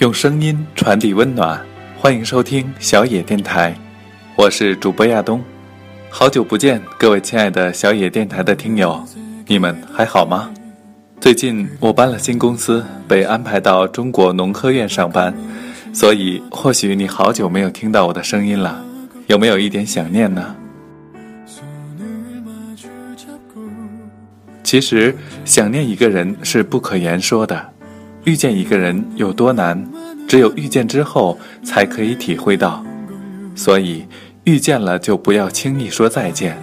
用声音传递温暖，欢迎收听小野电台，我是主播亚东。好久不见，各位亲爱的小野电台的听友，你们还好吗？最近我搬了新公司，被安排到中国农科院上班，所以或许你好久没有听到我的声音了，有没有一点想念呢？其实想念一个人是不可言说的。遇见一个人有多难，只有遇见之后才可以体会到。所以，遇见了就不要轻易说再见。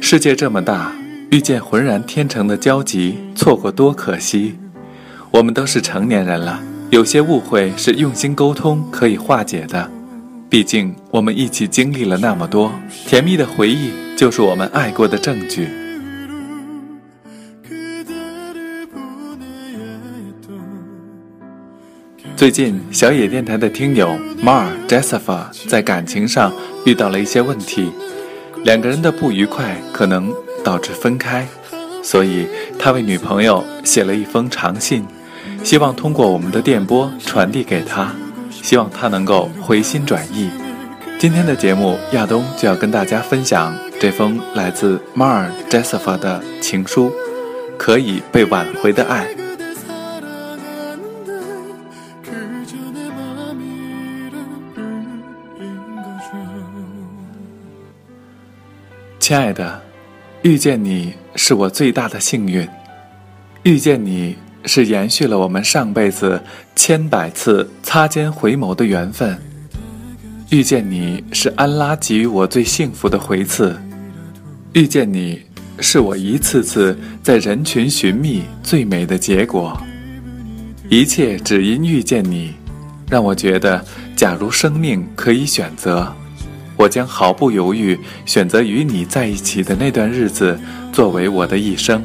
世界这么大，遇见浑然天成的交集，错过多可惜。我们都是成年人了，有些误会是用心沟通可以化解的。毕竟我们一起经历了那么多，甜蜜的回忆就是我们爱过的证据。最近，小野电台的听友 Mar Jessica 在感情上遇到了一些问题，两个人的不愉快可能导致分开，所以他为女朋友写了一封长信，希望通过我们的电波传递给她，希望她能够回心转意。今天的节目，亚东就要跟大家分享这封来自 Mar Jessica 的情书，可以被挽回的爱。亲爱的，遇见你是我最大的幸运，遇见你是延续了我们上辈子千百次擦肩回眸的缘分，遇见你是安拉给予我最幸福的回赐，遇见你是我一次次在人群寻觅最美的结果，一切只因遇见你，让我觉得，假如生命可以选择。我将毫不犹豫选择与你在一起的那段日子，作为我的一生。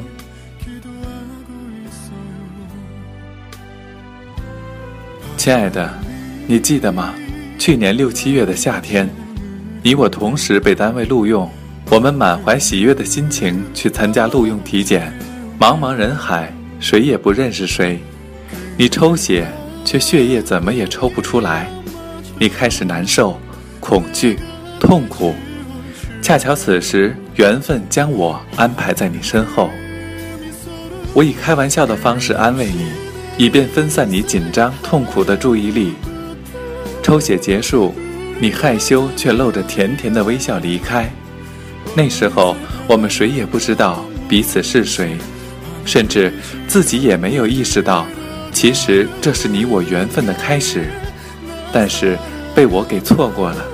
亲爱的，你记得吗？去年六七月的夏天，你我同时被单位录用，我们满怀喜悦的心情去参加录用体检。茫茫人海，谁也不认识谁。你抽血，却血液怎么也抽不出来。你开始难受，恐惧。痛苦，恰巧此时缘分将我安排在你身后。我以开玩笑的方式安慰你，以便分散你紧张痛苦的注意力。抽血结束，你害羞却露着甜甜的微笑离开。那时候我们谁也不知道彼此是谁，甚至自己也没有意识到，其实这是你我缘分的开始。但是被我给错过了。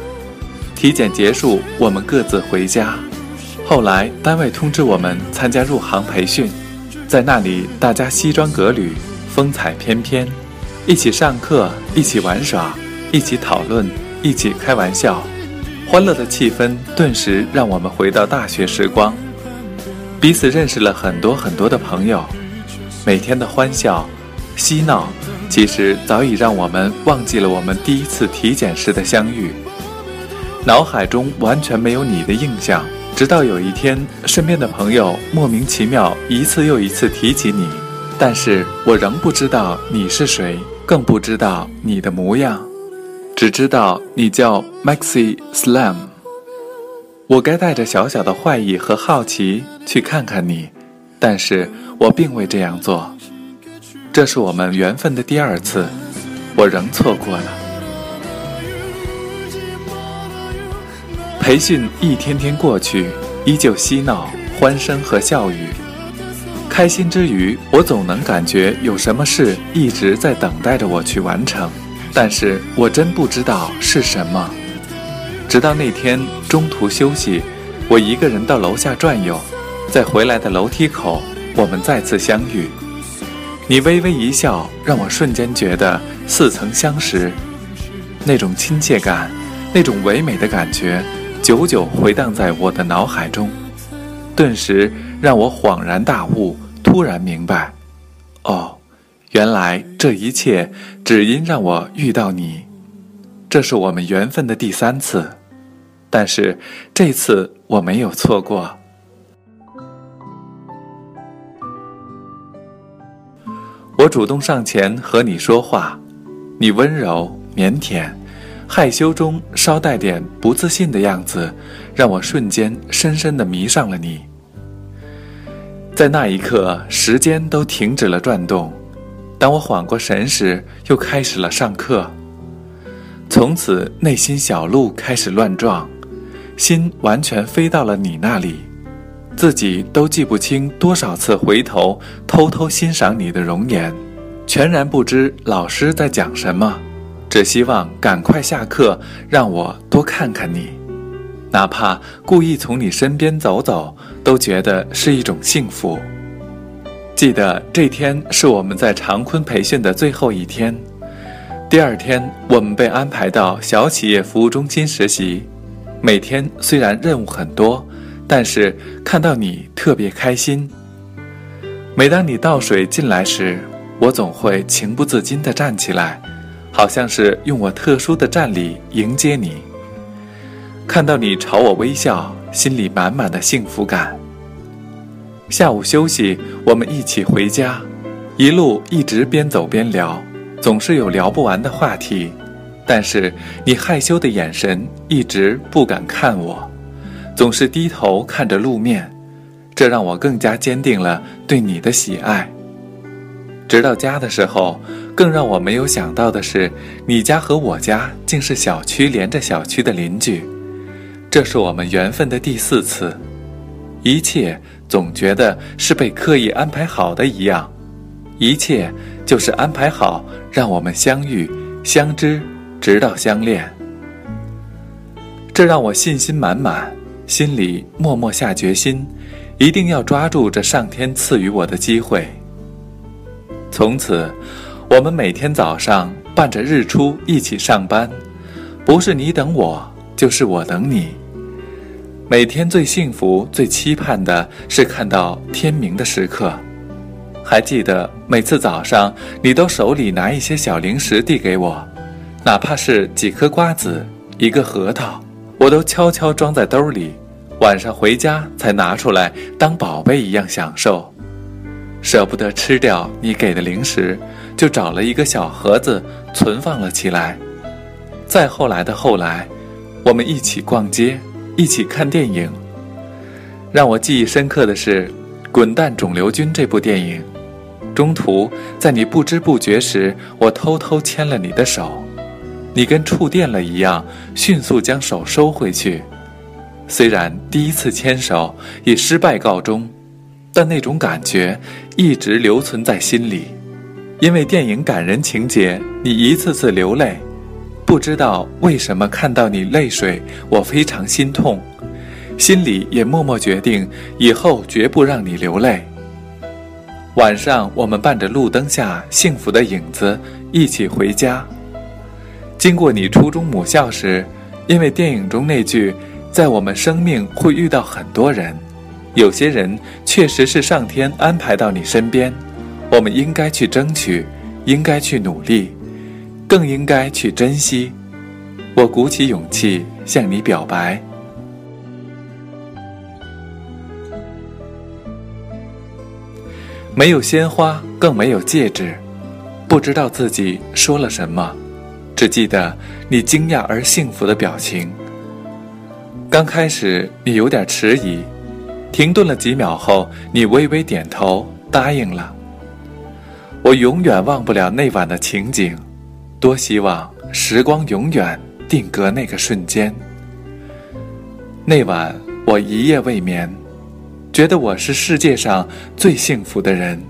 体检结束，我们各自回家。后来单位通知我们参加入行培训，在那里大家西装革履，风采翩翩，一起上课，一起玩耍，一起讨论，一起开玩笑，欢乐的气氛顿时让我们回到大学时光，彼此认识了很多很多的朋友，每天的欢笑、嬉闹，其实早已让我们忘记了我们第一次体检时的相遇。脑海中完全没有你的印象，直到有一天，身边的朋友莫名其妙一次又一次提起你，但是我仍不知道你是谁，更不知道你的模样，只知道你叫 Maxi Slam。我该带着小小的坏意和好奇去看看你，但是我并未这样做。这是我们缘分的第二次，我仍错过了。培训一天天过去，依旧嬉闹、欢声和笑语。开心之余，我总能感觉有什么事一直在等待着我去完成，但是我真不知道是什么。直到那天中途休息，我一个人到楼下转悠，在回来的楼梯口，我们再次相遇。你微微一笑，让我瞬间觉得似曾相识，那种亲切感，那种唯美的感觉。久久回荡在我的脑海中，顿时让我恍然大悟，突然明白，哦，原来这一切只因让我遇到你。这是我们缘分的第三次，但是这次我没有错过。我主动上前和你说话，你温柔腼腆、害羞中稍带点不自信的样子，让我瞬间深深的迷上了你。在那一刻，时间都停止了转动。当我缓过神时，又开始了上课。从此，内心小鹿开始乱撞，心完全飞到了你那里，自己都记不清多少次回头偷偷欣赏你的容颜。全然不知老师在讲什么，只希望赶快下课，让我多看看你，哪怕故意从你身边走走，都觉得是一种幸福。记得这天是我们在长坤培训的最后一天，第二天我们被安排到小企业服务中心实习，每天虽然任务很多，但是看到你特别开心。每当你倒水进来时，我总会情不自禁地站起来，好像是用我特殊的站礼迎接你。看到你朝我微笑，心里满满的幸福感。下午休息，我们一起回家，一路一直边走边聊，总是有聊不完的话题。但是你害羞的眼神一直不敢看我，总是低头看着路面，这让我更加坚定了对你的喜爱。直到家的时候，更让我没有想到的是，你家和我家竟是小区连着小区的邻居。这是我们缘分的第四次，一切总觉得是被刻意安排好的一样，一切就是安排好让我们相遇、相知，直到相恋。这让我信心满满，心里默默下决心，一定要抓住这上天赐予我的机会。从此，我们每天早上伴着日出一起上班，不是你等我，就是我等你。每天最幸福、最期盼的是看到天明的时刻。还记得每次早上，你都手里拿一些小零食递给我，哪怕是几颗瓜子、一个核桃，我都悄悄装在兜里，晚上回家才拿出来当宝贝一样享受。舍不得吃掉你给的零食，就找了一个小盒子存放了起来。再后来的后来，我们一起逛街，一起看电影。让我记忆深刻的是《滚蛋肿瘤君》这部电影。中途在你不知不觉时，我偷偷牵了你的手，你跟触电了一样，迅速将手收回去。虽然第一次牵手以失败告终。但那种感觉一直留存在心里，因为电影感人情节，你一次次流泪，不知道为什么看到你泪水，我非常心痛，心里也默默决定以后绝不让你流泪。晚上，我们伴着路灯下幸福的影子一起回家，经过你初中母校时，因为电影中那句“在我们生命会遇到很多人”。有些人确实是上天安排到你身边，我们应该去争取，应该去努力，更应该去珍惜。我鼓起勇气向你表白。没有鲜花，更没有戒指，不知道自己说了什么，只记得你惊讶而幸福的表情。刚开始，你有点迟疑。停顿了几秒后，你微微点头答应了。我永远忘不了那晚的情景，多希望时光永远定格那个瞬间。那晚我一夜未眠，觉得我是世界上最幸福的人。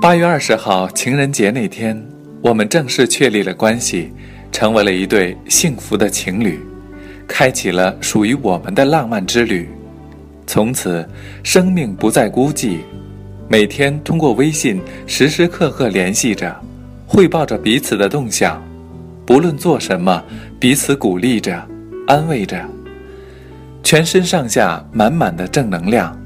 八月二十号情人节那天，我们正式确立了关系，成为了一对幸福的情侣。开启了属于我们的浪漫之旅，从此生命不再孤寂，每天通过微信时时刻刻联系着，汇报着彼此的动向，不论做什么，彼此鼓励着，安慰着，全身上下满满的正能量，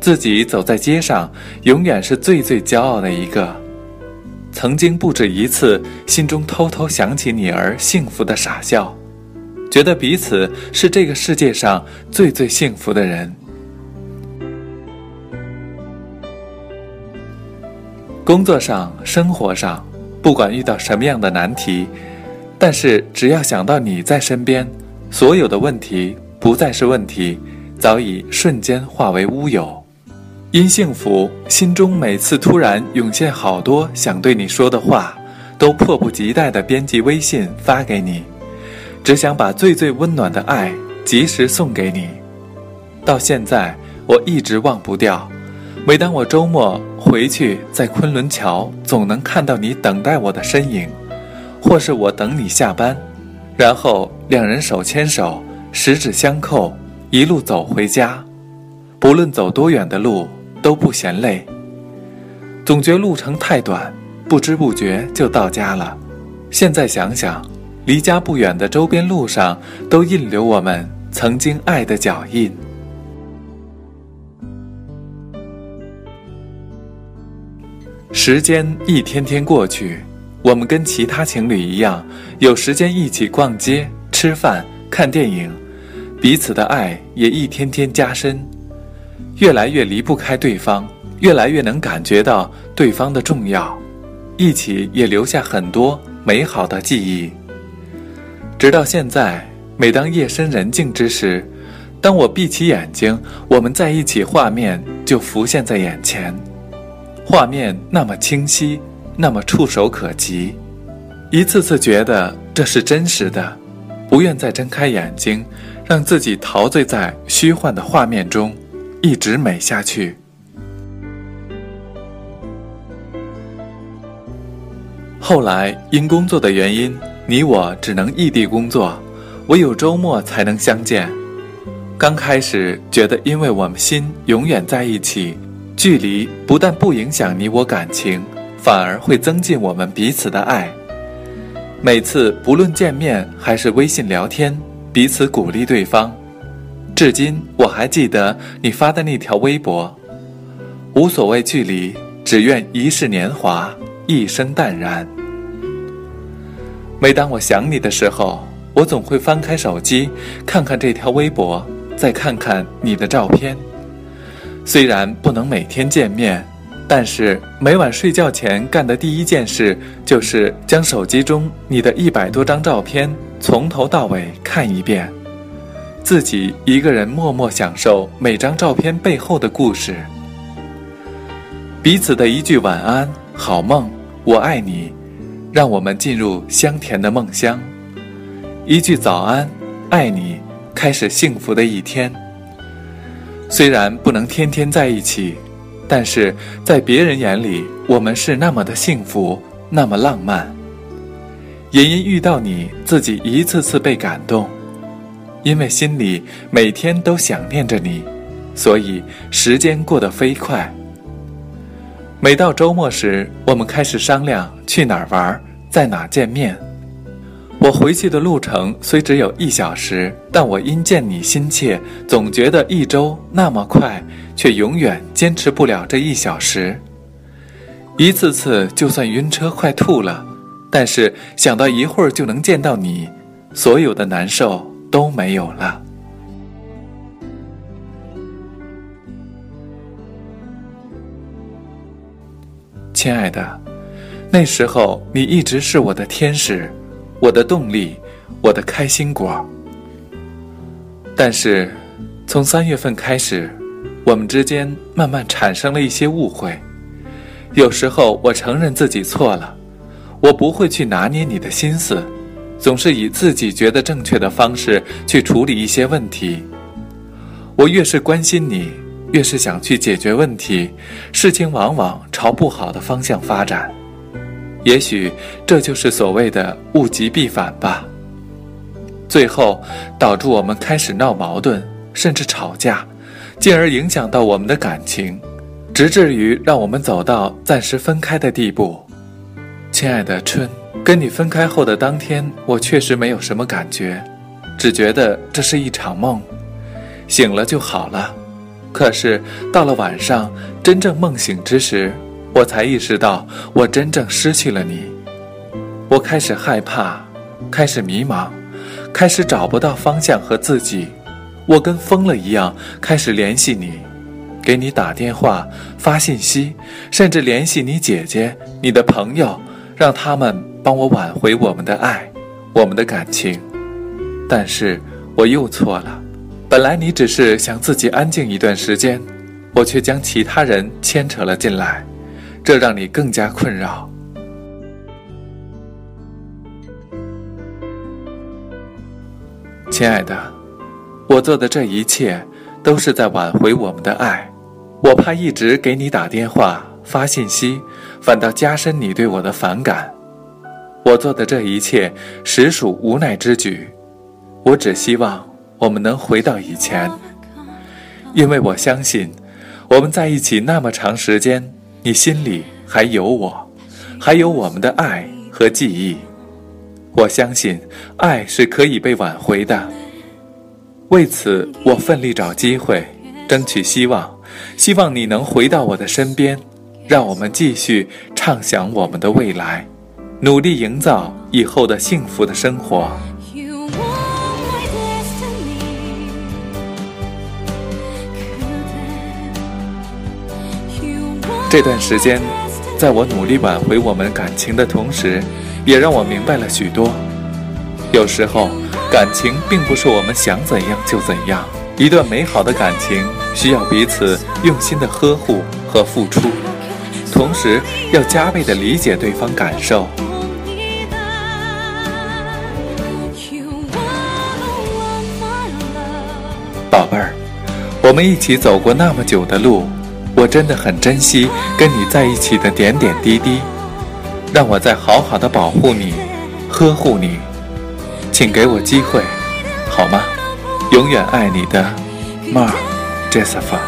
自己走在街上，永远是最最骄傲的一个。曾经不止一次，心中偷偷想起你而幸福的傻笑。觉得彼此是这个世界上最最幸福的人。工作上、生活上，不管遇到什么样的难题，但是只要想到你在身边，所有的问题不再是问题，早已瞬间化为乌有。因幸福，心中每次突然涌现好多想对你说的话，都迫不及待地编辑微信发给你，只想把最最温暖的爱及时送给你。到现在，我一直忘不掉。每当我周末回去，在昆仑桥总能看到你等待我的身影，或是我等你下班，然后两人手牵手，十指相扣，一路走回家。不论走多远的路，都不嫌累。总觉路程太短，不知不觉就到家了。现在想想，离家不远的周边路上，都印留我们曾经爱的脚印。时间一天天过去，我们跟其他情侣一样，有时间一起逛街、吃饭、看电影，彼此的爱也一天天加深，越来越离不开对方，越来越能感觉到对方的重要，一起也留下很多美好的记忆。直到现在，每当夜深人静之时，当我闭起眼睛，我们在一起画面就浮现在眼前。画面那么清晰，那么触手可及，一次次觉得这是真实的，不愿再睁开眼睛，让自己陶醉在虚幻的画面中，一直美下去。后来因工作的原因，你我只能异地工作，唯有周末才能相见。刚开始觉得，因为我们心永远在一起。距离不但不影响你我感情，反而会增进我们彼此的爱。每次不论见面还是微信聊天，彼此鼓励对方。至今我还记得你发的那条微博：“无所谓距离，只愿一世年华，一生淡然。”每当我想你的时候，我总会翻开手机，看看这条微博，再看看你的照片。虽然不能每天见面，但是每晚睡觉前干的第一件事就是将手机中你的一百多张照片从头到尾看一遍，自己一个人默默享受每张照片背后的故事。彼此的一句晚安、好梦、我爱你，让我们进入香甜的梦乡；一句早安、爱你，开始幸福的一天。虽然不能天天在一起，但是在别人眼里，我们是那么的幸福，那么浪漫。也因遇到你，自己一次次被感动，因为心里每天都想念着你，所以时间过得飞快。每到周末时，我们开始商量去哪儿玩，在哪见面。我回去的路程虽只有一小时，但我因见你心切，总觉得一周那么快，却永远坚持不了这一小时。一次次就算晕车快吐了，但是想到一会儿就能见到你，所有的难受都没有了。亲爱的，那时候你一直是我的天使。我的动力，我的开心果。但是，从三月份开始，我们之间慢慢产生了一些误会。有时候，我承认自己错了，我不会去拿捏你的心思，总是以自己觉得正确的方式去处理一些问题。我越是关心你，越是想去解决问题，事情往往朝不好的方向发展。也许这就是所谓的物极必反吧。最后导致我们开始闹矛盾，甚至吵架，进而影响到我们的感情，直至于让我们走到暂时分开的地步。亲爱的春，跟你分开后的当天，我确实没有什么感觉，只觉得这是一场梦，醒了就好了。可是到了晚上，真正梦醒之时。我才意识到，我真正失去了你。我开始害怕，开始迷茫，开始找不到方向和自己。我跟疯了一样，开始联系你，给你打电话、发信息，甚至联系你姐姐、你的朋友，让他们帮我挽回我们的爱、我们的感情。但是我又错了，本来你只是想自己安静一段时间，我却将其他人牵扯了进来，这让你更加困扰。亲爱的，我做的这一切都是在挽回我们的爱。我怕一直给你打电话、发信息，反倒加深你对我的反感。我做的这一切实属无奈之举。我只希望我们能回到以前，因为我相信，我们在一起那么长时间，你心里还有我，还有我们的爱和记忆。我相信，爱是可以被挽回的。为此，我奋力找机会，争取希望，希望你能回到我的身边，让我们继续畅想我们的未来，努力营造以后的幸福的生活。这段时间，在我努力挽回我们感情的同时。也让我明白了许多。有时候，感情并不是我们想怎样就怎样。一段美好的感情需要彼此用心的呵护和付出，同时要加倍的理解对方感受。宝贝儿，我们一起走过那么久的路，我真的很珍惜跟你在一起的点点滴滴。让我再好好的保护你，呵护你，请给我机会，好吗？永远爱你的，Mar Jessica。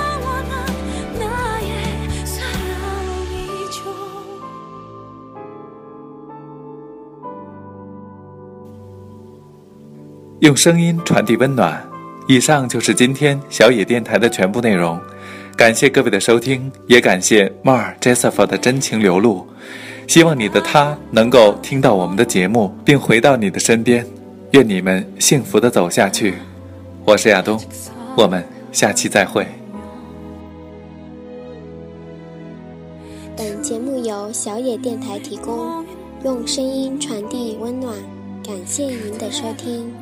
用声音传递温暖。以上就是今天小野电台的全部内容。感谢各位的收听，也感谢 Mar Jessica 的真情流露。希望你的他能够听到我们的节目，并回到你的身边。愿你们幸福的走下去。我是亚东，我们下期再会。本节目由小野电台提供，用声音传递温暖。感谢您的收听。